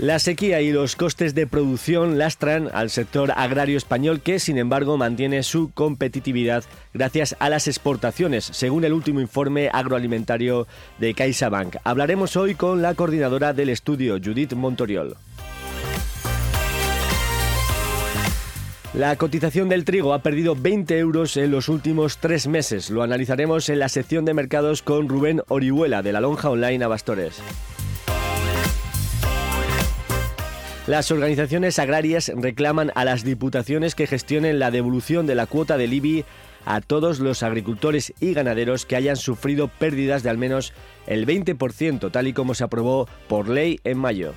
La sequía y los costes de producción lastran al sector agrario español que, sin embargo, mantiene su competitividad gracias a las exportaciones, según el último informe agroalimentario de CaixaBank. Hablaremos hoy con la coordinadora del estudio, Judith Montoriol. La cotización del trigo ha perdido 20 euros en los últimos tres meses. Lo analizaremos en la sección de mercados con Rubén Orihuela de la Lonja Online Abastores. Las organizaciones agrarias reclaman a las diputaciones que gestionen la devolución de la cuota del IBI a todos los agricultores y ganaderos que hayan sufrido pérdidas de al menos el 20%, tal y como se aprobó por ley en mayo.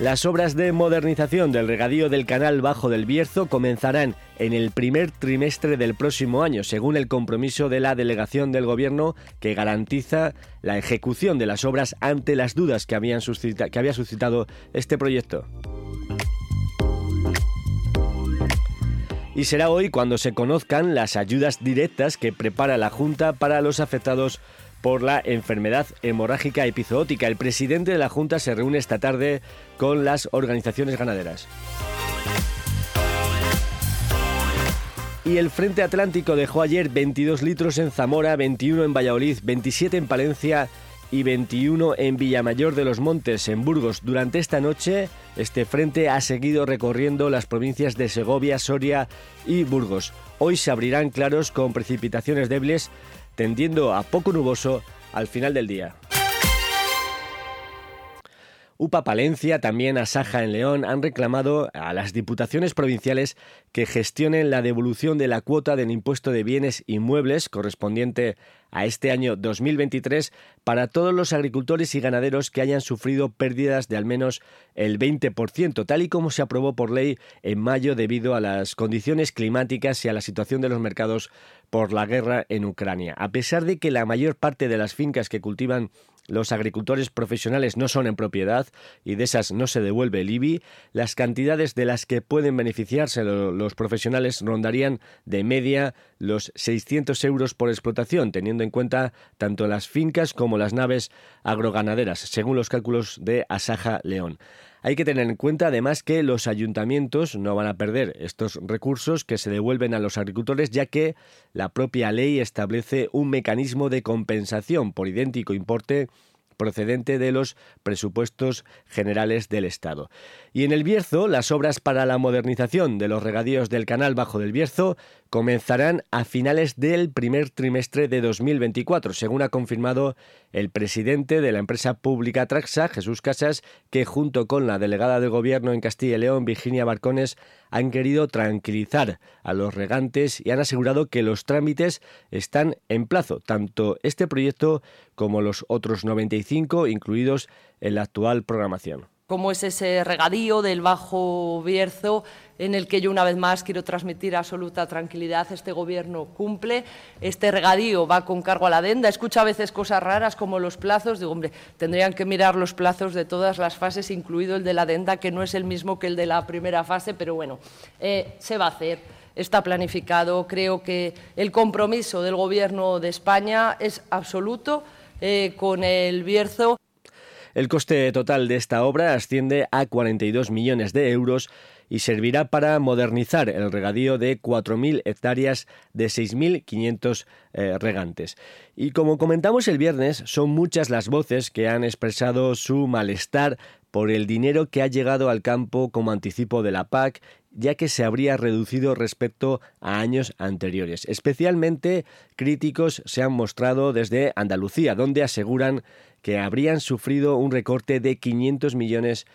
Las obras de modernización del regadío del canal Bajo del Bierzo comenzarán en el primer trimestre del próximo año, según el compromiso de la delegación del Gobierno que garantiza la ejecución de las obras ante las dudas que, habían había suscitado este proyecto. Y será hoy cuando se conozcan las ayudas directas que prepara la Junta para los afectados por la enfermedad hemorrágica epizootica. El presidente de la Junta se reúne esta tarde con las organizaciones ganaderas. Y el Frente Atlántico dejó ayer 22 litros en Zamora, 21 en Valladolid, 27 en Palencia y 21 en Villamayor de los Montes, en Burgos. Durante esta noche, este frente ha seguido recorriendo las provincias de Segovia, Soria y Burgos. Hoy se abrirán claros con precipitaciones débiles tendiendo a poco nuboso al final del día. UPA Palencia, también Asaja en León, han reclamado a las diputaciones provinciales que gestionen la devolución de la cuota del impuesto de bienes inmuebles correspondiente a este año 2023 para todos los agricultores y ganaderos que hayan sufrido pérdidas de al menos el 20%, tal y como se aprobó por ley en mayo debido a las condiciones climáticas y a la situación de los mercados por la guerra en Ucrania. A pesar de que la mayor parte de las fincas que cultivan los agricultores profesionales no son en propiedad y de esas no se devuelve el IBI, las cantidades de las que pueden beneficiarse los profesionales rondarían de media los 600 euros por explotación, teniendo en cuenta tanto las fincas como las naves agroganaderas, según los cálculos de Asaja León. Hay que tener en cuenta además que los ayuntamientos no van a perder estos recursos que se devuelven a los agricultores ya que la propia ley establece un mecanismo de compensación por idéntico importe procedente de los presupuestos generales del Estado. Y en el Bierzo, las obras para la modernización de los regadíos del canal Bajo del Bierzo comenzarán a finales del primer trimestre de 2024, según ha confirmado el presidente de la empresa pública Traxa, Jesús Casas, que junto con la delegada de gobierno en Castilla y León, Virginia Barcones, han querido tranquilizar a los regantes y han asegurado que los trámites están en plazo, tanto este proyecto como los otros 95 incluidos en la actual programación. Como es ese regadío del Bajo Bierzo, en el que yo una vez más quiero transmitir absoluta tranquilidad. Este Gobierno cumple, este regadío va con cargo a la adenda. Escucho a veces cosas raras como los plazos. Digo, hombre, tendrían que mirar los plazos de todas las fases, incluido el de la adenda, que no es el mismo que el de la primera fase, pero bueno, eh, se va a hacer está planificado. Creo que el compromiso del Gobierno de España es absoluto eh, con el Bierzo. El coste total de esta obra asciende a 42 millones de euros y servirá para modernizar el regadío de 4.000 hectáreas de 6.500 eh, regantes. Y como comentamos el viernes, son muchas las voces que han expresado su malestar por el dinero que ha llegado al campo como anticipo de la PAC, ya que se habría reducido respecto a años anteriores. Especialmente críticos se han mostrado desde Andalucía, donde aseguran que habrían sufrido un recorte de 500 millones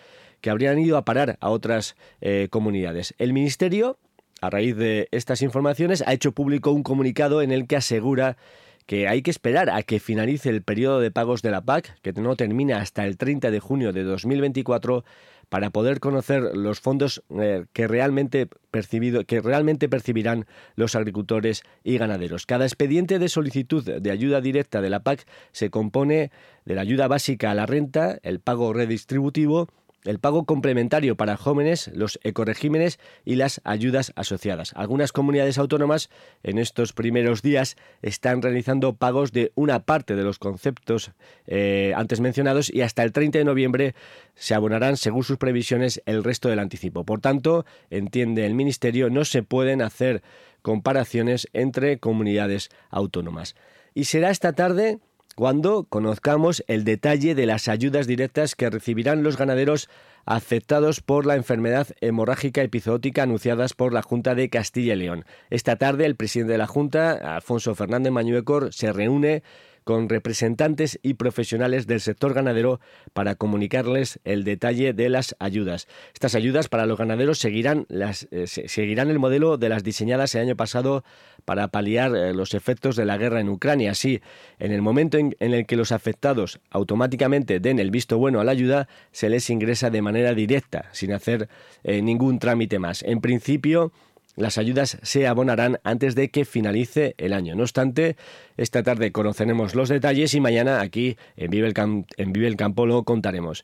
que habrían ido a parar a otras eh, comunidades. El Ministerio, a raíz de estas informaciones, ha hecho público un comunicado en el que asegura que hay que esperar a que finalice el periodo de pagos de la PAC, que no termina hasta el 30 de junio de 2024, para poder conocer los fondos eh, que, realmente percibido, que realmente percibirán los agricultores y ganaderos. Cada expediente de solicitud de ayuda directa de la PAC se compone de la ayuda básica a la renta, el pago redistributivo, el pago complementario para jóvenes, los ecoregímenes y las ayudas asociadas. Algunas comunidades autónomas en estos primeros días están realizando pagos de una parte de los conceptos eh, antes mencionados y hasta el 30 de noviembre se abonarán, según sus previsiones, el resto del anticipo. Por tanto, entiende el Ministerio, no se pueden hacer comparaciones entre comunidades autónomas. Y será esta tarde cuando conozcamos el detalle de las ayudas directas que recibirán los ganaderos afectados por la enfermedad hemorrágica epizootica anunciadas por la Junta de Castilla y León. Esta tarde el presidente de la Junta, Alfonso Fernández Mañuecor, se reúne con representantes y profesionales del sector ganadero para comunicarles el detalle de las ayudas. Estas ayudas para los ganaderos seguirán, eh, seguirán el modelo de las diseñadas el año pasado para paliar eh, los efectos de la guerra en Ucrania. Así, en el momento en, el que los afectados automáticamente den el visto bueno a la ayuda, se les ingresa de manera directa, sin hacer eh, ningún trámite más. En principio, las ayudas se abonarán antes de que finalice el año. No obstante, esta tarde conoceremos los detalles y mañana aquí en Vive el, en Vive el Campo lo contaremos.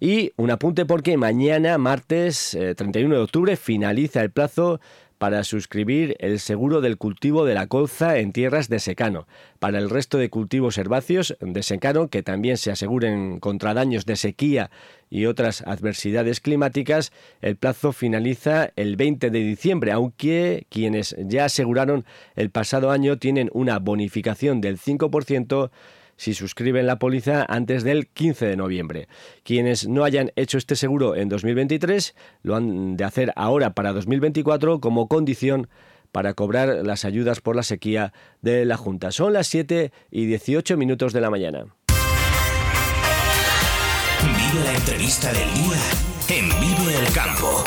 Y un apunte porque mañana, martes 31 eh, de octubre, finaliza el plazo para suscribir el seguro del cultivo de la colza en tierras de secano. Para el resto de cultivos herbáceos de secano que también se aseguren contra daños de sequía y otras adversidades climáticas, el plazo finaliza el 20 de diciembre, aunque quienes ya aseguraron el pasado año tienen una bonificación del 5% si suscriben la póliza antes del 15 de noviembre. Quienes no hayan hecho este seguro en 2023 lo han de hacer ahora para 2024 como condición para cobrar las ayudas por la sequía de la Junta. Son las 7 y 18 minutos de la mañana. Vive la entrevista del día en el Campo.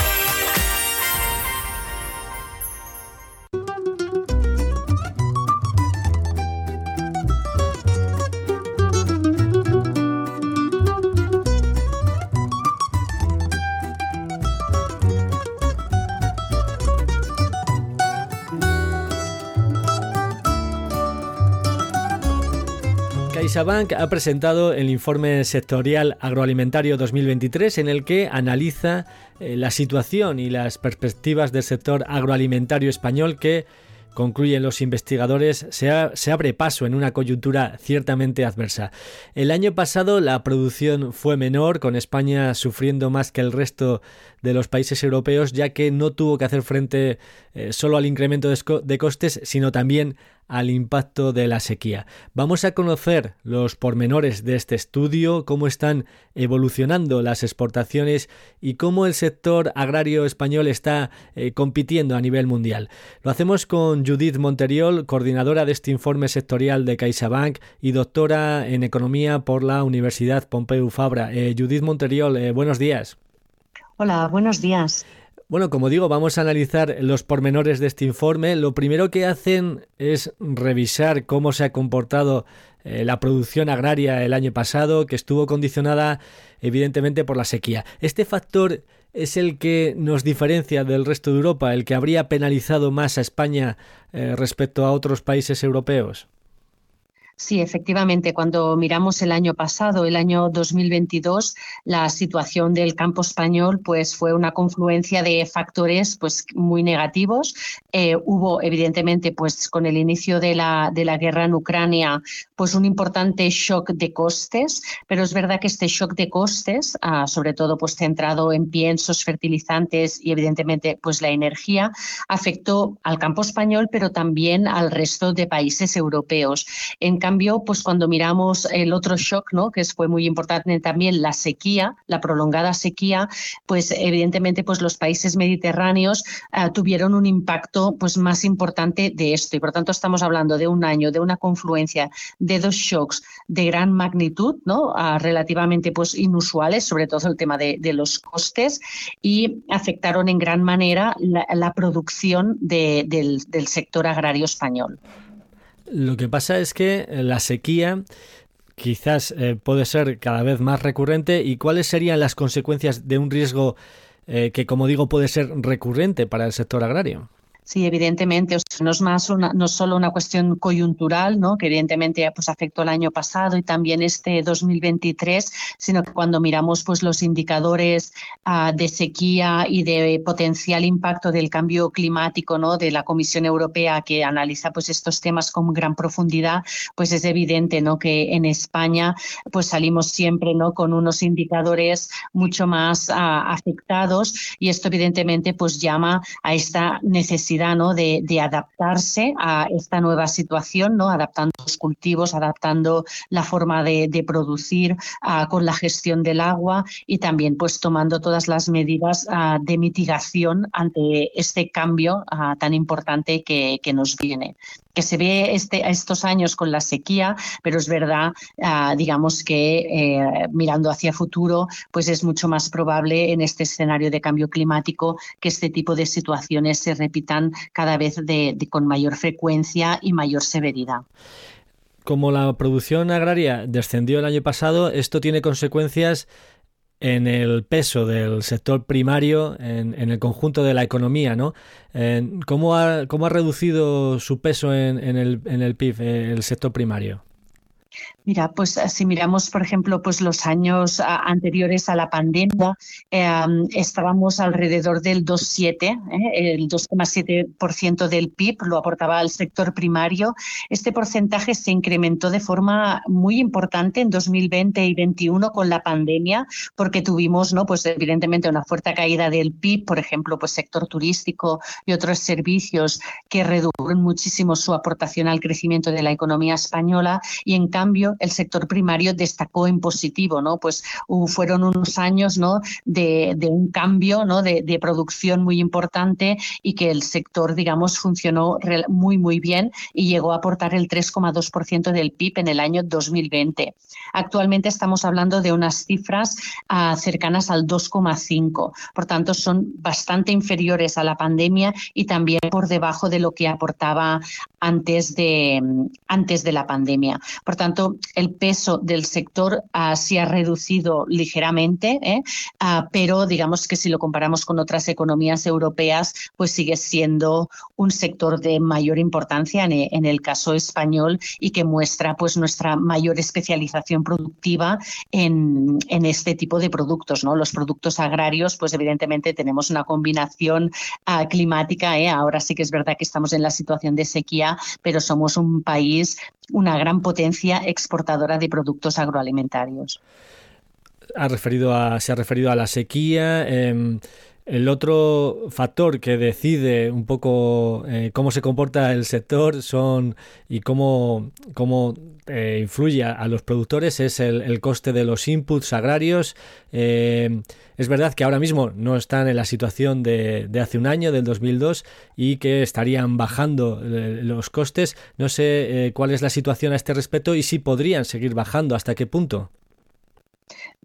CaixaBank ha presentado el informe sectorial agroalimentario 2023 en el que analiza eh, la situación y las perspectivas del sector agroalimentario español que concluyen los investigadores, se, abre paso en una coyuntura ciertamente adversa. El año pasado la producción fue menor, con España sufriendo más que el resto de los países europeos, ya que no tuvo que hacer frente eh, solo al incremento de costes, sino también al impacto de la sequía. Vamos a conocer los pormenores de este estudio, cómo están evolucionando las exportaciones y cómo el sector agrario español está eh, compitiendo a nivel mundial. Lo hacemos con Judith Monteriol, coordinadora de este informe sectorial de CaixaBank y doctora en economía por la Universidad Pompeu Fabra. Eh, Judith Monteriol, eh, buenos días. Hola, buenos días. Bueno, como digo, vamos a analizar los pormenores de este informe. Lo primero que hacen es revisar cómo se ha comportado eh, la producción agraria el año pasado, que estuvo condicionada evidentemente por la sequía. Este factor es el que nos diferencia del resto de Europa, el que habría penalizado más a España eh, respecto a otros países europeos. Sí, efectivamente, cuando miramos el año pasado, el año 2022, la situación del campo español pues fue una confluencia de factores pues muy negativos. Eh, hubo evidentemente pues con el inicio de la, de la guerra en Ucrania pues un importante shock de costes, pero es verdad que este shock de costes, ah, sobre todo pues centrado en piensos, fertilizantes y evidentemente pues la energía, afectó al campo español, pero también al resto de países europeos. Cambio, pues cuando miramos el otro shock, ¿no? que fue muy importante también la sequía, la prolongada sequía, pues evidentemente pues los países mediterráneos ah, tuvieron un impacto pues más importante de esto y por tanto estamos hablando de un año, de una confluencia de dos shocks de gran magnitud, ¿no? Ah, relativamente pues inusuales, sobre todo el tema de, los costes y afectaron en gran manera la, producción del sector agrario español. Lo que pasa es que la sequía quizás eh, puede ser cada vez más recurrente y cuáles serían las consecuencias de un riesgo eh, que, como digo, puede ser recurrente para el sector agrario. Sí, evidentemente, no es más una, no solo una cuestión coyuntural, ¿no? que evidentemente pues, afectó el año pasado y también este 2023, sino que cuando miramos pues, los indicadores ah, de sequía y de potencial impacto del cambio climático ¿no? de la Comisión Europea que analiza pues, estos temas con gran profundidad, pues es evidente ¿no? que en España pues, salimos siempre ¿no? con unos indicadores mucho más ah, afectados y esto evidentemente pues, llama a esta necesidad de, adaptarse a esta nueva situación, ¿no? adaptando los cultivos, adaptando la forma de, producir ah, con la gestión del agua y también pues tomando todas las medidas ah, de mitigación ante este cambio ah, tan importante que, nos viene que se ve este, estos años con la sequía, pero es verdad, digamos que eh, mirando hacia futuro, pues es mucho más probable en este escenario de cambio climático que este tipo de situaciones se repitan cada vez con mayor frecuencia y mayor severidad. Como la producción agraria descendió el año pasado, esto tiene consecuencias en el peso del sector primario en, el conjunto de la economía, ¿no? ¿cómo, ha, ¿Cómo ha reducido su peso en, el, en el PIB el sector primario? Mira, pues eh, si miramos, por ejemplo, pues los años anteriores a la pandemia, em, estábamos alrededor del 2,7, ¿eh? el 2,7% del PIB lo aportaba al sector primario. Este porcentaje se incrementó de forma muy importante en 2020 y 2021 con la pandemia, porque tuvimos, ¿no? Pues evidentemente una fuerte caída del PIB, por ejemplo, pues sector turístico y otros servicios que redujeron muchísimo su aportación al crecimiento de la economía española y en cambio el sector primario destacó en positivo, ¿no? Pues fueron unos años, ¿no? De, un cambio, ¿no? De, producción muy importante y que el sector, digamos, funcionó muy, muy bien y llegó a aportar el 3,2% del PIB en el año 2020. Actualmente estamos hablando de unas cifras ah, cercanas al 2,5. Por tanto, son bastante inferiores a la pandemia y también por debajo de lo que aportaba antes de, antes de la pandemia. Por tanto, el peso del sector uh, se ha reducido ligeramente, ¿eh? ah, pero digamos que si lo comparamos con otras economías europeas, pues sigue siendo un sector de mayor importancia en, el caso español y que muestra pues nuestra mayor especialización productiva en, este tipo de productos. ¿no? Los productos agrarios, pues evidentemente tenemos una combinación ah, climática. ¿eh? Ahora sí que es verdad que estamos en la situación de sequía, pero somos un país una gran potencia exportadora de productos agroalimentarios. Ha referido a, se ha referido a la sequía. Em, el otro factor que decide un poco eh, cómo se comporta el sector son y cómo, cómo eh, influye a, los productores es el, coste de los inputs agrarios. Eh, es verdad que ahora mismo no están en la situación de, de, hace un año, del 2002, y que estarían bajando los costes. No sé cuál es la situación a este respecto y si podrían seguir bajando, hasta qué punto.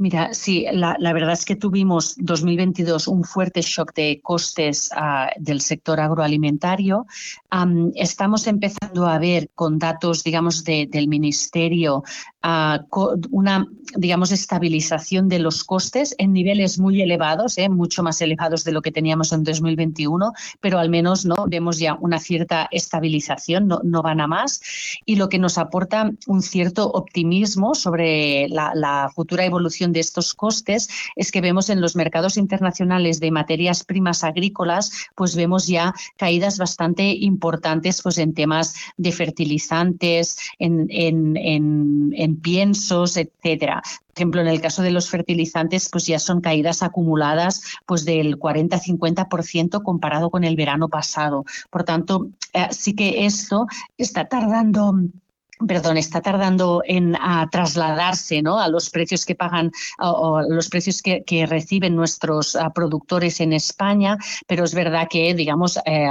Mira, sí, la, verdad es que tuvimos 2022 un fuerte shock de costes ah, del sector agroalimentario. estamos empezando a ver con datos, digamos, del Ministerio una, digamos, estabilización de los costes en niveles muy elevados, ¿eh? mucho más elevados de lo que teníamos en 2021, pero al menos no vemos ya una cierta estabilización, no, no van a más, y lo que nos aporta un cierto optimismo sobre la, la futura evolución de estos costes es que vemos en los mercados internacionales de materias primas agrícolas, pues vemos ya caídas bastante importantes pues en temas de fertilizantes, en, en, en, piensos, etcétera. Por ejemplo, en el caso de los fertilizantes, pues ya son caídas acumuladas pues del 40-50% comparado con el verano pasado. Por tanto, eh, sí que esto está tardando perdón, está tardando en trasladarse ¿no? a los precios que pagan o, los precios que, reciben nuestros productores en España, pero es verdad que, digamos, eh,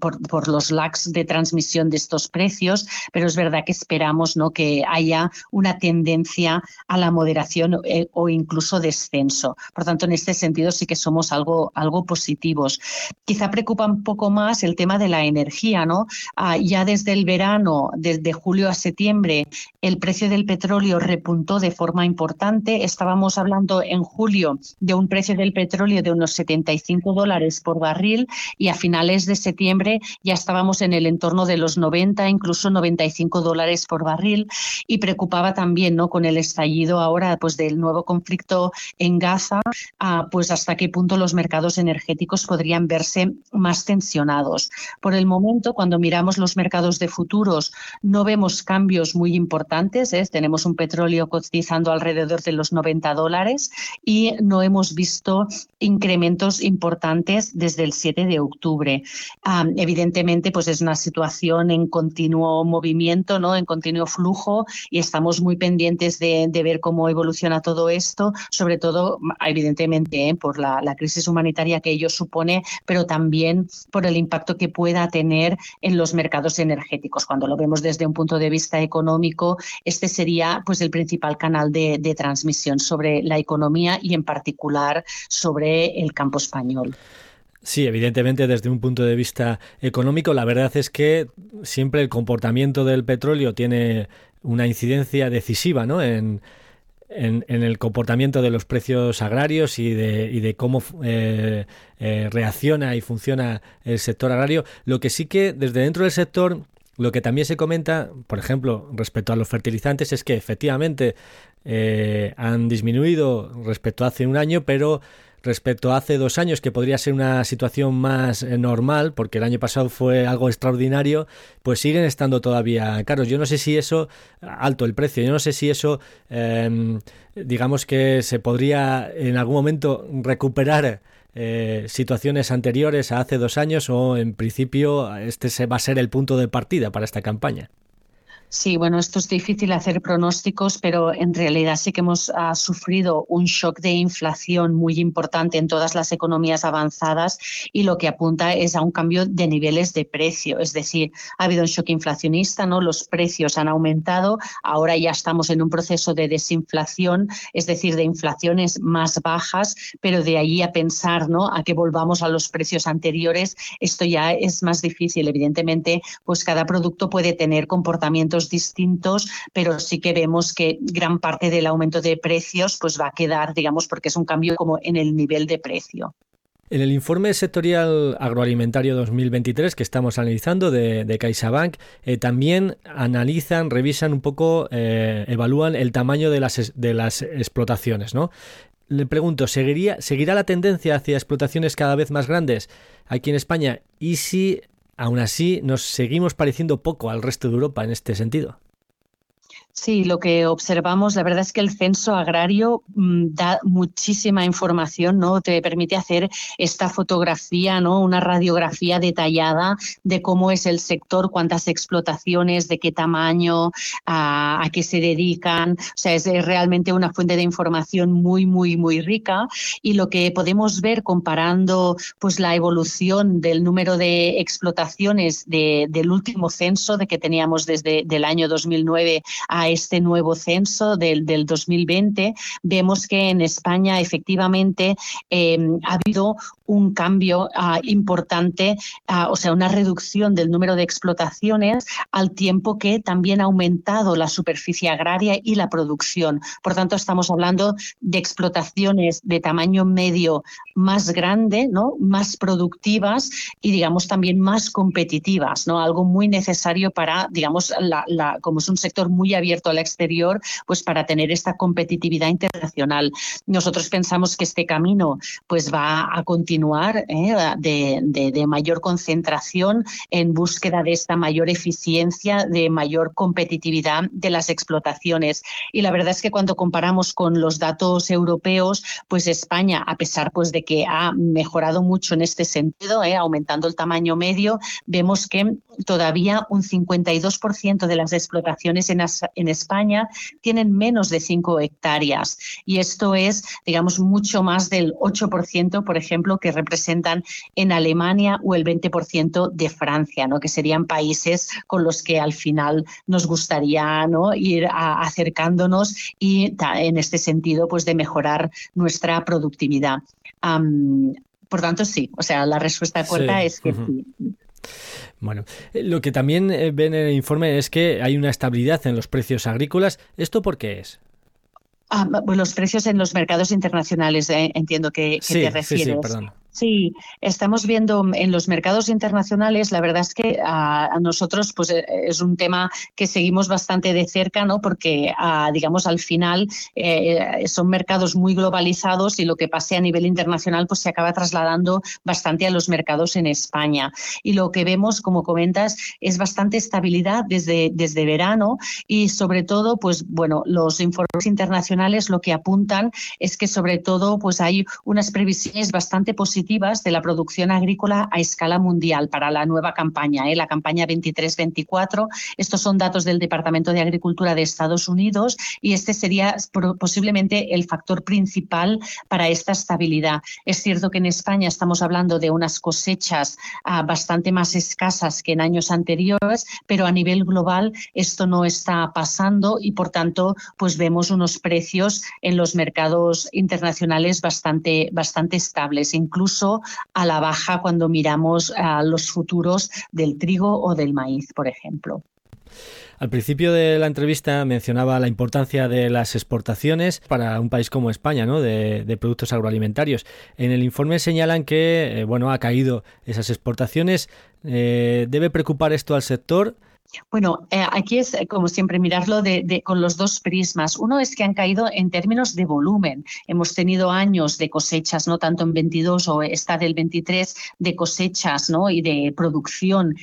por, los lags de transmisión de estos precios, pero es verdad que esperamos ¿no? que haya una tendencia a la moderación eh, o incluso descenso. Por tanto, en este sentido sí que somos algo, algo positivos. Quizá preocupa un poco más el tema de la energía, ¿no? Ah, ya desde el verano, desde julio a septiembre, septiembre el precio del petróleo repuntó de forma importante. Estábamos hablando en julio de un precio del petróleo de unos 75 dólares por barril y a finales de septiembre ya estábamos en el entorno de los 90, incluso 95 dólares por barril y preocupaba también ¿no? con el estallido ahora pues, del nuevo conflicto en Gaza, pues hasta qué punto los mercados energéticos podrían verse más tensionados. Por el momento, cuando miramos los mercados de futuros, no vemos cambios cambios muy importantes. ¿eh? Tenemos un petróleo cotizando alrededor de los 90 dólares y no hemos visto incrementos importantes desde el 7 de octubre. evidentemente, pues es una situación en continuo movimiento, ¿no? en continuo flujo y estamos muy pendientes de, ver cómo evoluciona todo esto, sobre todo, evidentemente, ¿eh? por la, la crisis humanitaria que ello supone, pero también por el impacto que pueda tener en los mercados energéticos. Cuando lo vemos desde un punto de vista económico, este sería pues el principal canal de, de transmisión sobre la economía y en particular sobre el campo español. Sí, evidentemente desde un punto de vista económico, la verdad es que siempre el comportamiento del petróleo tiene una incidencia decisiva ¿no? en, en, el comportamiento de los precios agrarios y de, y de cómo eh, eh, reacciona y funciona el sector agrario. Lo que sí que desde dentro del sector lo que también se comenta, por ejemplo, respecto a los fertilizantes, es que efectivamente eh, han disminuido respecto a hace un año, pero respecto a hace dos años, que podría ser una situación más eh, normal, porque el año pasado fue algo extraordinario, pues siguen estando todavía caros. Yo no sé si eso, alto el precio, yo no sé si eso, em, digamos que se podría en algún momento recuperar eh, situaciones anteriores a hace dos años o en principio este va a ser el punto de partida para esta campaña? Sí, bueno, esto es difícil hacer pronósticos, pero en realidad sí que hemos ah, sufrido un shock de inflación muy importante en todas las economías avanzadas y lo que apunta es a un cambio de niveles de precio. Es decir, ha habido un shock inflacionista, ¿no? Los precios han aumentado, ahora ya estamos en un proceso de desinflación, es decir, de inflaciones más bajas, pero de ahí a pensar. A que volvamos a los precios anteriores, esto ya es más difícil. Evidentemente, pues cada producto puede tener comportamientos distintos, pero sí que vemos que gran parte del aumento de precios pues va a quedar, digamos, porque es un cambio como en el nivel de precio. En el informe sectorial agroalimentario 2023 que estamos analizando de, CaixaBank, eh, también analizan, revisan un poco, eh, evalúan el tamaño de las, de las explotaciones. ¿no? Le pregunto, ¿seguiría, ¿seguirá la tendencia hacia explotaciones cada vez más grandes aquí en España? ¿Y si Aún así, nos seguimos pareciendo poco al resto de Europa en este sentido. Sí, lo que observamos, la verdad es que el censo agrario mm, da muchísima información, ¿no? Te permite hacer esta fotografía, ¿no? Una radiografía detallada de cómo es el sector, cuántas explotaciones, de qué tamaño, a, qué se dedican. O sea, es realmente una fuente de información muy, muy, muy rica. Y lo que podemos ver comparando pues la evolución del número de explotaciones del último censo de que teníamos desde el año 2009 a este nuevo censo del, del 2020, vemos que en España efectivamente em, ha habido un cambio ah, importante, ah, o sea, una reducción del número de explotaciones al tiempo que también ha aumentado la superficie agraria y la producción. Por tanto, estamos hablando de explotaciones de tamaño medio más grande, ¿no? más productivas y, digamos, también más competitivas, ¿no? algo muy necesario para, digamos, la, como es un sector muy abierto al exterior, pues para tener esta competitividad internacional. Nosotros pensamos que este camino pues va a continuar ¿eh? de, de mayor concentración en búsqueda de esta mayor eficiencia, de mayor competitividad de las explotaciones. Y la verdad es que cuando comparamos con los datos europeos, pues España, a pesar pues de que ha mejorado mucho en este sentido, ¿eh? aumentando el tamaño medio, vemos que todavía un 52% de las explotaciones en, en España tienen menos de 5 hectáreas. Y esto es, digamos, mucho más del 8%, por ejemplo, que representan en Alemania o el 20% de Francia, ¿no? que serían países con los que al final nos gustaría ¿no? ir acercándonos y en este sentido pues de mejorar nuestra productividad. por tanto, sí, o sea, la respuesta corta es que sí. Bueno, eh, lo que también eh, ven en el informe es que hay una estabilidad en los precios agrícolas. ¿Esto por qué es? Ah, los precios en los mercados internacionales, eh, entiendo que, te refieres. Sí, sí, perdón. Sí, estamos viendo en los mercados internacionales, la verdad es que a, nosotros pues eh, es un tema que seguimos bastante de cerca, ¿no? Porque digamos al final eh, son mercados muy globalizados y lo que pase a nivel internacional pues se acaba trasladando bastante a los mercados en España. Y lo que vemos, como comentas, es bastante estabilidad desde, desde verano y sobre todo, pues bueno, los informes internacionales lo que apuntan es que sobre todo pues hay unas previsiones bastante positivas de la producción agrícola a escala mundial para la nueva campaña, ¿eh? la campaña 23-24. Estos son datos del Departamento de Agricultura de Estados Unidos y este sería posiblemente el factor principal para esta estabilidad. Es cierto que en España estamos hablando de unas cosechas ah, bastante más escasas que en años anteriores, pero a nivel global esto no está pasando y por tanto pues vemos unos precios en los mercados internacionales bastante, bastante estables, incluso a la baja cuando miramos a los futuros del trigo o del maíz, por ejemplo. Al principio de la entrevista mencionaba la importancia de las exportaciones para un país como España, ¿no? de, productos agroalimentarios. En el informe señalan que eh, bueno, ha caído esas exportaciones. Eh, ¿Debe preocupar esto al sector? Bueno, eh, aquí es eh, como siempre mirarlo de, con los dos prismas. Uno es que han caído en términos de volumen. Hemos tenido años de cosechas, no tanto en 22 o esta del 23, de cosechas ¿no? y de producción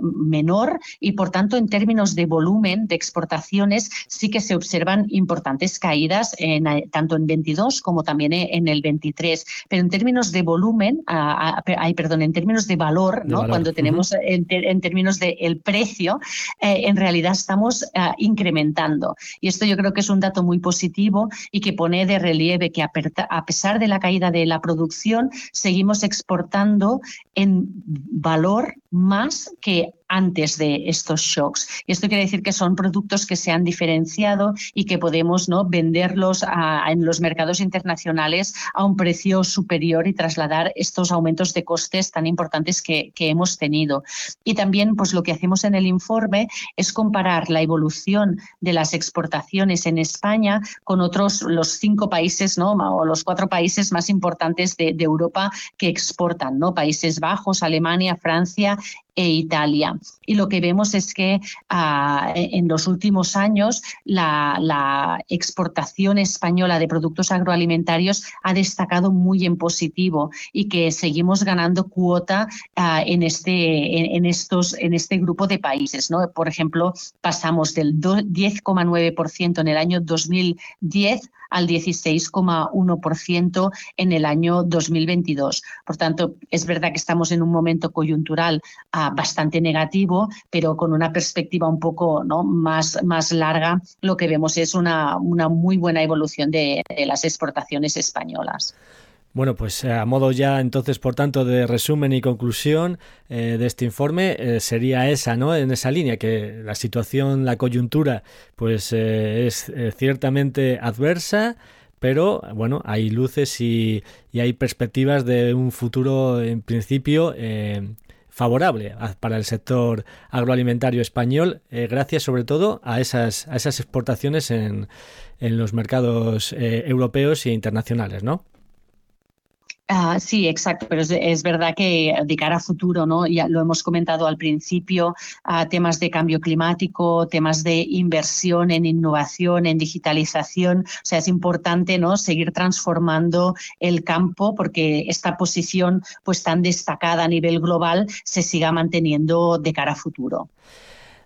menor y por tanto en términos de volumen de exportaciones sí que se observan importantes caídas en, eh, tanto en 22 como también en el 23. Pero en términos de volumen, hay perdón, en términos de valor, ¿no? cuando tenemos en, términos del el precio, eh, en realidad estamos eh, incrementando. Y esto yo creo que es un dato muy positivo y que pone de relieve que a pesar de la caída de la producción, seguimos exportando en valor más que antes de estos shocks. Esto quiere decir que son productos que se han diferenciado y que podemos ¿no? venderlos en los mercados internacionales a un precio superior y trasladar estos aumentos de costes tan importantes que, hemos tenido. Y también pues, lo que hacemos en el informe es comparar la evolución de las exportaciones en España con otros, los cinco países ¿no? o los cuatro países más importantes de, de Europa que exportan, ¿no? Países Bajos, Alemania, Francia e Italia. Y lo que vemos es que ah, en los últimos años la, exportación española de productos agroalimentarios ha destacado muy en positivo y que seguimos ganando cuota ah, en, este, en, estos, en este grupo de países. ¿no? Por ejemplo, pasamos del 10,9% en el año 2010 al 16,1% en el año 2022. Por tanto, es verdad que estamos en un momento coyuntural ah, bastante negativo, pero con una perspectiva un poco ¿no? más, más larga, lo que vemos es una, una muy buena evolución de, las exportaciones españolas. Bueno, pues a modo ya entonces, por tanto, de resumen y conclusión de este informe, sería esa, ¿no? En esa línea, que la situación, la coyuntura, pues es ciertamente adversa, pero bueno, hay luces y, hay perspectivas de un futuro en principio eh, favorable para el sector agroalimentario español, eh, gracias sobre todo a esas, a esas exportaciones en, en los mercados eh, europeos e internacionales, ¿no? Ah, sí, exacto, pero es, verdad que de cara a futuro, ¿no? Ya lo hemos comentado al principio, a temas de cambio climático, temas de inversión en innovación, en digitalización. O sea, es importante ¿no? seguir transformando el campo porque esta posición pues tan destacada a nivel global se siga manteniendo de cara a futuro.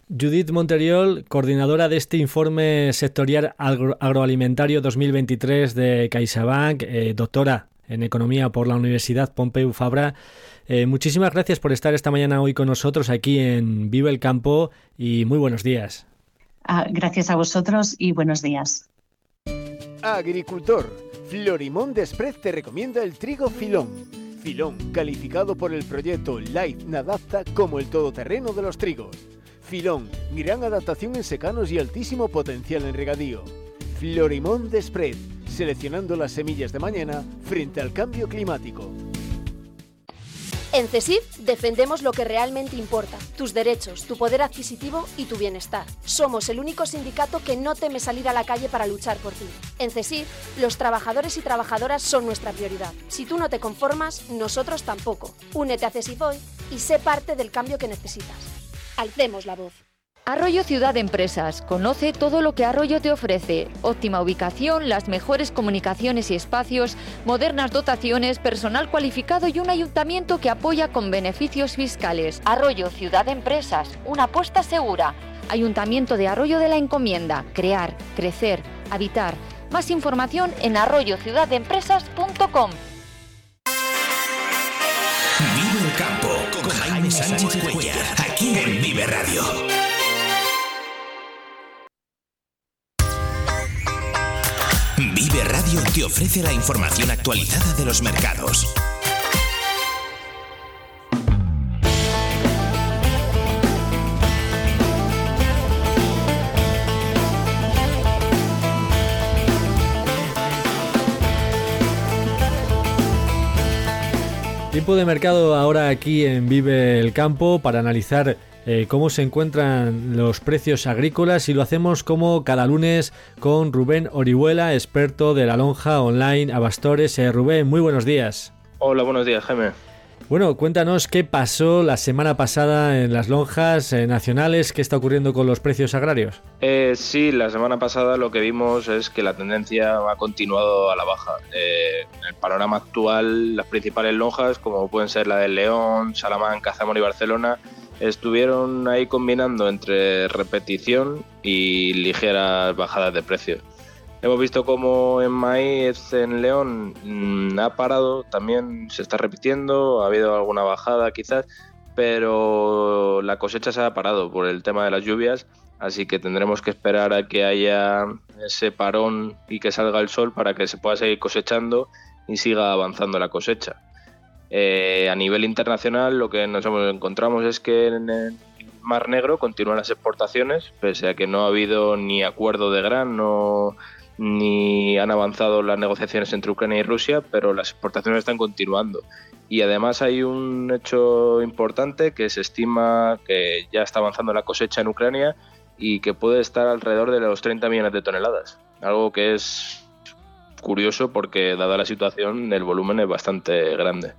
Judith Monteriol, coordinadora de este informe sectorial agroalimentario 2023 de CaixaBank, eh, doctora en Economía por la Universidad Pompeu Fabra. Eh, muchísimas gracias por estar esta mañana hoy con nosotros aquí en Vive el Campo y muy buenos días. Ah, gracias a vosotros y buenos días. Agricultor, Florimón Desprez te recomienda el trigo filón. Filón, calificado por el proyecto Light Nadapta como el todoterreno de los trigos. Filón, gran adaptación en secanos y altísimo potencial en regadío. Florimón Desprez seleccionando las semillas de mañana frente al cambio climático. En CESIF defendemos lo que realmente importa, tus derechos, tu poder adquisitivo y tu bienestar. Somos el único sindicato que no teme salir a la calle para luchar por ti. En CESIF, los trabajadores y trabajadoras son nuestra prioridad. Si tú no te conformas, nosotros tampoco. Únete a CESIF hoy y sé parte del cambio que necesitas. Alcemos la voz. Arroyo Ciudad Empresas. Conoce todo lo que Arroyo te ofrece. Óptima ubicación, las mejores comunicaciones y espacios, modernas dotaciones, personal cualificado y un ayuntamiento que apoya con beneficios fiscales. Arroyo Ciudad Empresas. Una apuesta segura. Ayuntamiento de Arroyo de la Encomienda. Crear, crecer, habitar. Más información en arroyociudaddeempresas.com. Vive el campo con Jaime Sánchez Cuellar, aquí en Vive Radio. Te ofrece la información actualizada de los mercados. Tiempo de mercado ahora aquí en Vive el Campo para analizar eh, cómo se encuentran los precios agrícolas y lo hacemos como cada lunes con Rubén Orihuela, experto de la lonja online Abastores. Eh, Rubén, muy buenos días. Hola, buenos días, Jaime. Bueno, cuéntanos qué pasó la semana pasada en las lonjas eh, nacionales, qué está ocurriendo con los precios agrarios. sí, la semana pasada lo que vimos es que la tendencia ha continuado a la baja. en el panorama actual, las principales lonjas, como pueden ser la del León, Salamanca, Zamora y Barcelona, estuvieron ahí combinando entre repetición y ligeras bajadas de precio. Hemos visto como en maíz en León mm, ha parado, también se está repitiendo, ha habido alguna bajada quizás, pero la cosecha se ha parado por el tema de las lluvias, así que tendremos que esperar a que haya ese parón y que salga el sol para que se pueda seguir cosechando y siga avanzando la cosecha. Eh, a nivel internacional lo que nos encontramos es que en el Mar Negro continúan las exportaciones, pese a que no ha habido ni acuerdo de grano ni han avanzado las negociaciones entre Ucrania y Rusia, pero las exportaciones están continuando. Y además hay un hecho importante que se estima que ya está avanzando la cosecha en Ucrania y que puede estar alrededor de los 30 millones de toneladas. Algo que es curioso porque dada la situación el volumen es bastante grande.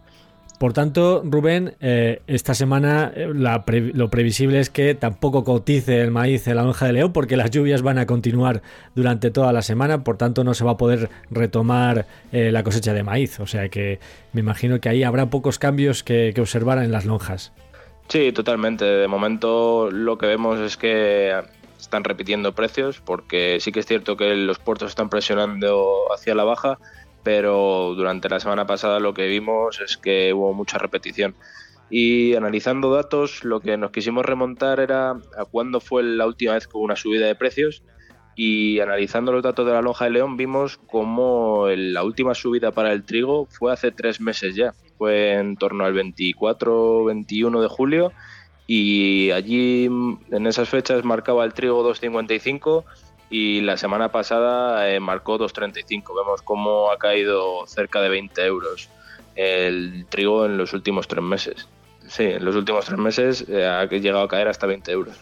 Por tanto, Rubén, eh, esta semana eh, lo previsible es que tampoco cotice el maíz en la lonja de León porque las lluvias van a continuar durante toda la semana, por tanto no se va a poder retomar eh, la cosecha de maíz. O sea que me imagino que ahí habrá pocos cambios que, que observar en las lonjas. Sí, totalmente. De momento lo que vemos es que están repitiendo precios porque sí que es cierto que los puertos están presionando hacia la baja pero durante la semana pasada lo que vimos es que hubo mucha repetición. Y analizando datos, lo que nos quisimos remontar era a cuándo fue la última vez que hubo una subida de precios y analizando los datos de la lonja de León vimos como la última subida para el trigo fue hace tres meses ya, fue en torno al 24-21 de julio y allí en esas fechas marcaba el trigo 2.55 y la semana pasada eh, marcó 2.35. Vemos cómo ha caído cerca de 20 euros el trigo en los últimos tres meses. Sí, en los últimos tres meses eh, ha llegado a caer hasta 20 euros.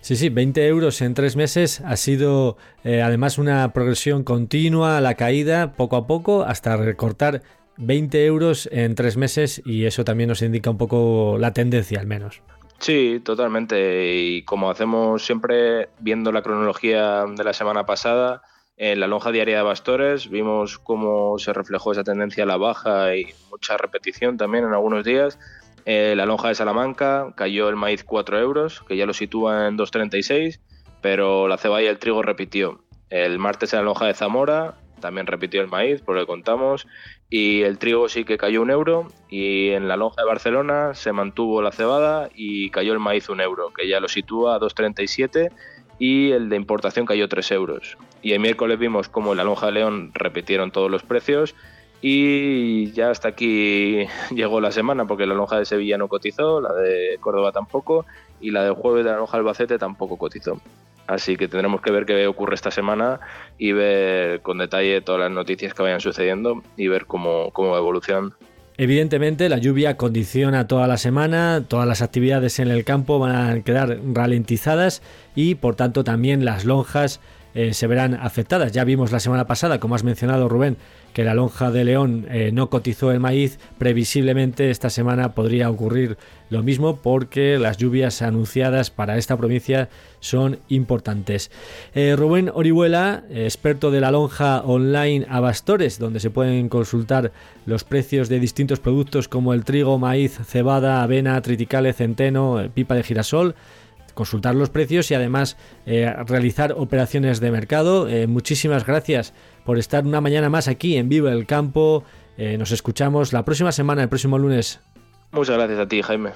Sí, sí, 20 euros en tres meses ha sido eh, además una progresión continua, la caída poco a poco hasta recortar 20 euros en tres meses y eso también nos indica un poco la tendencia al menos. Sí, totalmente. Y como hacemos siempre viendo la cronología de la semana pasada, en la lonja diaria de Bastores vimos cómo se reflejó esa tendencia a la baja y mucha repetición también en algunos días. Eh, la lonja de Salamanca cayó el maíz 4 euros, que ya lo sitúa en 2,36, pero la cebada y el trigo repitió. El martes en la lonja de Zamora también repitió el maíz, por lo que contamos, y el trigo sí que cayó un euro, y en la lonja de Barcelona se mantuvo la cebada y cayó el maíz un euro, que ya lo sitúa a 2,37, y el de importación cayó 3 euros. Y el miércoles vimos como en la lonja de León repitieron todos los precios, y ya hasta aquí llegó la semana, porque la lonja de Sevilla no cotizó, la de Córdoba tampoco, y la del jueves de la lonja de Albacete tampoco cotizó. Así que tendremos que ver qué ocurre esta semana y ver con detalle todas las noticias que vayan sucediendo y ver cómo, cómo evolucionan. Evidentemente la lluvia condiciona toda la semana, todas las actividades en el campo van a quedar ralentizadas y por tanto también las lonjas eh, se verán afectadas. Ya vimos la semana pasada, como has mencionado Rubén, que la lonja de León eh, no cotizó el maíz. Previsiblemente esta semana podría ocurrir lo mismo porque las lluvias anunciadas para esta provincia son importantes. Eh, Rubén Orihuela, experto de la lonja online Abastores, donde se pueden consultar los precios de distintos productos como el trigo, maíz, cebada, avena, triticale, centeno, pipa de girasol consultar los precios y además eh, realizar operaciones de mercado. Eh, muchísimas gracias por estar una mañana más aquí en Vivo el Campo. Eh, nos escuchamos la próxima semana, el próximo lunes. Muchas gracias a ti, Jaime.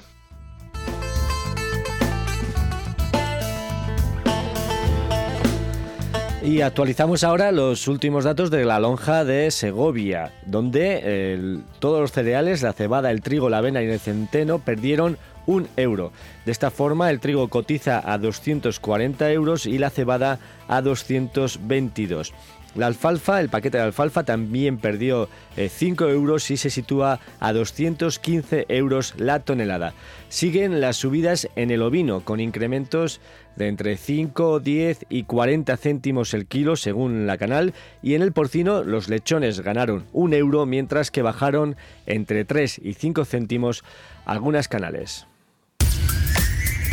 Y actualizamos ahora los últimos datos de la lonja de Segovia, donde todos los cereales, la cebada, el trigo, la avena y el centeno perdieron un euro. De esta forma, el trigo cotiza a 240 euros y la cebada a 222. La alfalfa, el paquete de alfalfa también perdió 5 eh, euros y se sitúa a 215 euros la tonelada. Siguen las subidas en el ovino, con incrementos de entre 5, 10 y 40 céntimos el kilo según la canal, y en el porcino los lechones ganaron un euro mientras que bajaron entre 3 y 5 céntimos algunas canales.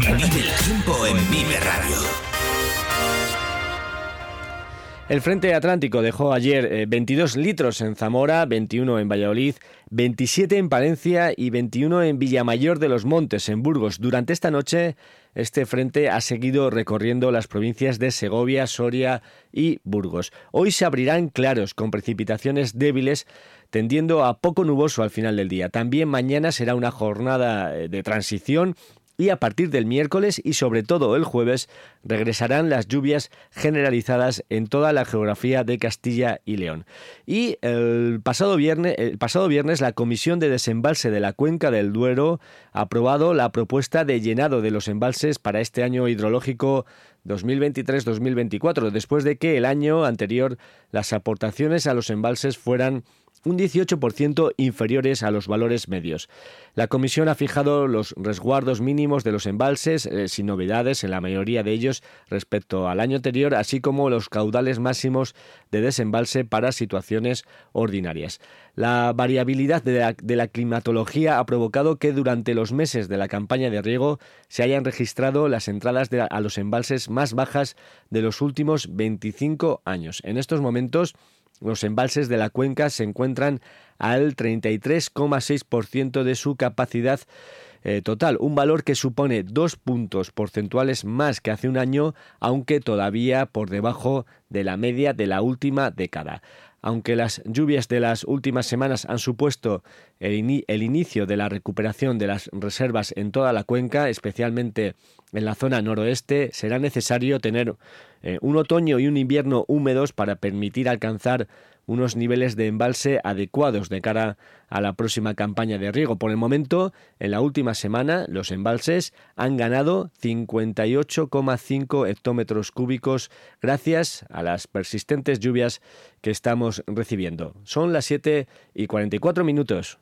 El tiempo en Vive Radio. El Frente Atlántico dejó ayer 22 eh, litros en Zamora, 21 en Valladolid, 27 en Palencia y 21 en Villamayor de los Montes, en Burgos. Durante esta noche, este frente ha seguido recorriendo las provincias de Segovia, Soria y Burgos. Hoy se abrirán claros con precipitaciones débiles tendiendo a poco nuboso al final del día. También mañana será una jornada eh, de transición y a partir del miércoles y sobre todo el jueves regresarán las lluvias generalizadas en toda la geografía de Castilla y León. Y el pasado viernes, el pasado viernes la Comisión de Desembalse de la Cuenca del Duero ha aprobado la propuesta de llenado de los embalses para este año hidrológico 2023-2024, después de que el año anterior las aportaciones a los embalses fueran un 18% inferiores a los valores medios. La Comisión ha fijado los resguardos mínimos de los embalses, eh, sin novedades en la mayoría de ellos respecto al año anterior, así como los caudales máximos de desembalse para situaciones ordinarias. La variabilidad de la, climatología ha provocado que durante los meses de la campaña de riego se hayan registrado las entradas a los embalses más bajas de los últimos 25 años. En estos momentos, los embalses de la cuenca se encuentran al 33,6% de su capacidad eh, total, un valor que supone dos puntos porcentuales más que hace un año, aunque todavía por debajo de la media de la última década. Aunque las lluvias de las últimas semanas han supuesto el, el, inicio de la recuperación de las reservas en toda la cuenca, especialmente en la zona noroeste, será necesario tener eh, un otoño y un invierno húmedos para permitir alcanzar unos niveles de embalse adecuados de cara a la próxima campaña de riego. Por el momento, en la última semana, los embalses han ganado 58,5 hectómetros cúbicos gracias a las persistentes lluvias que estamos recibiendo. Son las 7 y 44 minutos.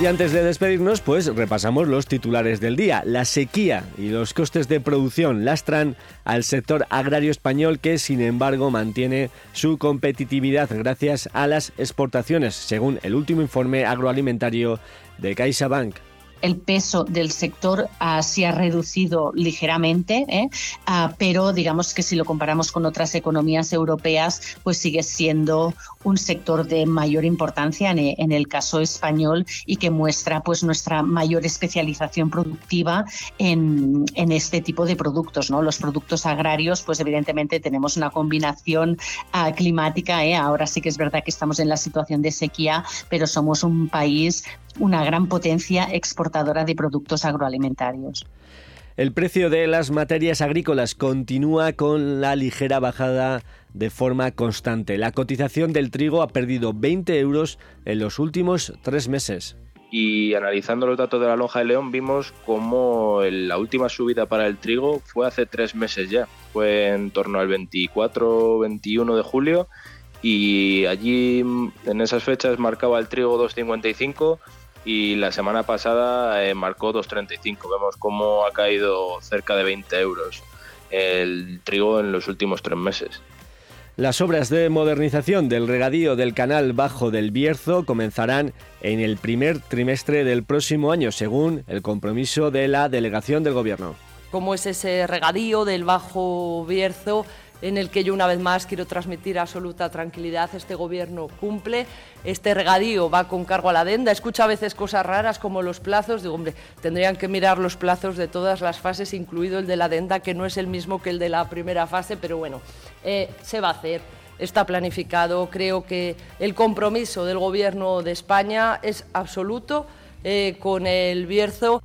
Y antes de despedirnos, pues repasamos los titulares del día. La sequía y los costes de producción lastran al sector agrario español que, sin embargo, mantiene su competitividad gracias a las exportaciones, según el último informe agroalimentario de CaixaBank el peso del sector uh, se ha reducido ligeramente, ¿eh? uh, pero digamos que si lo comparamos con otras economías europeas, pues sigue siendo un sector de mayor importancia en, en, el caso español y que muestra pues nuestra mayor especialización productiva en, este tipo de productos. Los productos agrarios, pues evidentemente tenemos una combinación uh, climática. ¿eh? Ahora sí que es verdad que estamos en la situación de sequía, pero somos un país una gran potencia exportadora de productos agroalimentarios. El precio de las materias agrícolas continúa con la ligera bajada de forma constante. La cotización del trigo ha perdido 20 euros en los últimos tres meses. Y analizando los datos de la lonja de León vimos como la última subida para el trigo fue hace tres meses ya. Fue en torno al 24-21 de julio y allí en esas fechas marcaba el trigo 2.55 y la semana pasada eh, marcó 2.35. Vemos cómo ha caído cerca de 20 euros el trigo en los últimos tres meses. Las obras de modernización del regadío del canal bajo del Bierzo comenzarán en el primer trimestre del próximo año, según el compromiso de la delegación del Gobierno. ¿Cómo es ese regadío del bajo Bierzo? En el que yo una vez más quiero transmitir absoluta tranquilidad. Este gobierno cumple, este regadío va con cargo a la adenda. Escucha a veces cosas raras como los plazos. Digo, hombre, tendrían que mirar los plazos de todas las fases, incluido el de la adenda, que no es el mismo que el de la primera fase, pero bueno, eh, se va a hacer. Está planificado. Creo que el compromiso del Gobierno de España es absoluto eh, con el Bierzo.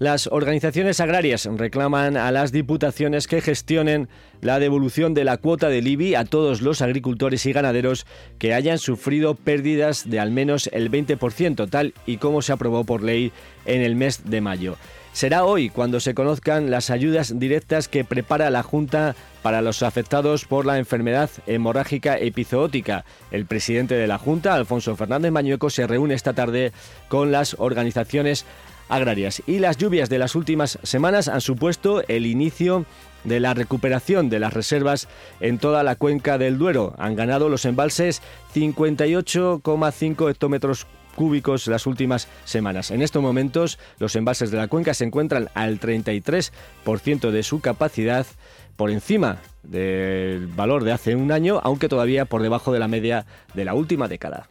Las organizaciones agrarias reclaman a las diputaciones que gestionen la devolución de la cuota del IBI a todos los agricultores y ganaderos que hayan sufrido pérdidas de al menos el 20%, tal y como se aprobó por ley en el mes de mayo. Será hoy cuando se conozcan las ayudas directas que prepara la Junta para los afectados por la enfermedad hemorrágica epizootica. El presidente de la Junta, Alfonso Fernández Mañueco, se reúne esta tarde con las organizaciones agrarias. Y las lluvias de las últimas semanas han supuesto el inicio de la recuperación de las reservas en toda la cuenca del Duero. Han ganado los embalses 58,5 hectómetros cúbicos las últimas semanas. En estos momentos los embalses de la cuenca se encuentran al 33% de su capacidad por encima del valor de hace un año, aunque todavía por debajo de la media de la última década.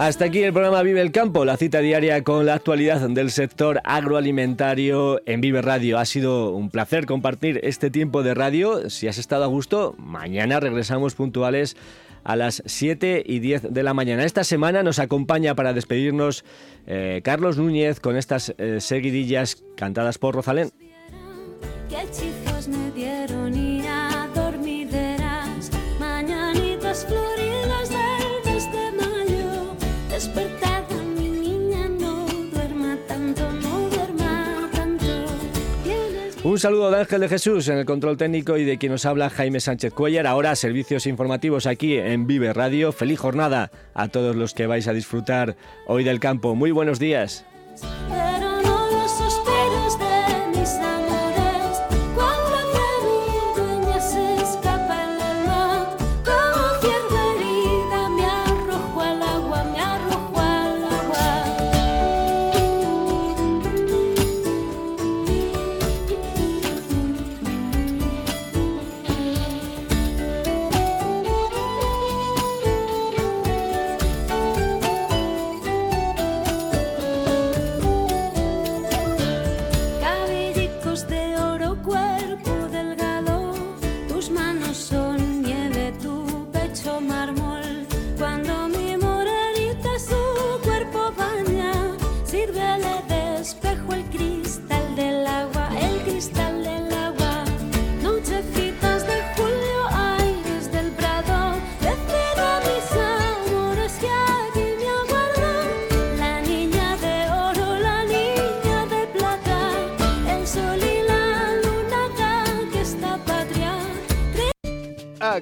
Hasta aquí el programa Vive el Campo, la cita diaria con la actualidad del sector agroalimentario en Vive Radio. Ha sido un placer compartir este tiempo de radio. Si has estado a gusto, mañana regresamos puntuales a las 7 y 10 de la mañana. Esta semana nos acompaña para despedirnos eh, Carlos Núñez con estas eh, seguidillas cantadas por Rosalén. Un saludo de Ángel de Jesús en el control técnico y de quien nos habla Jaime Sánchez Cuellar. Ahora servicios informativos aquí en Vive Radio. Feliz jornada a todos los que vais a disfrutar hoy del campo. Muy buenos días.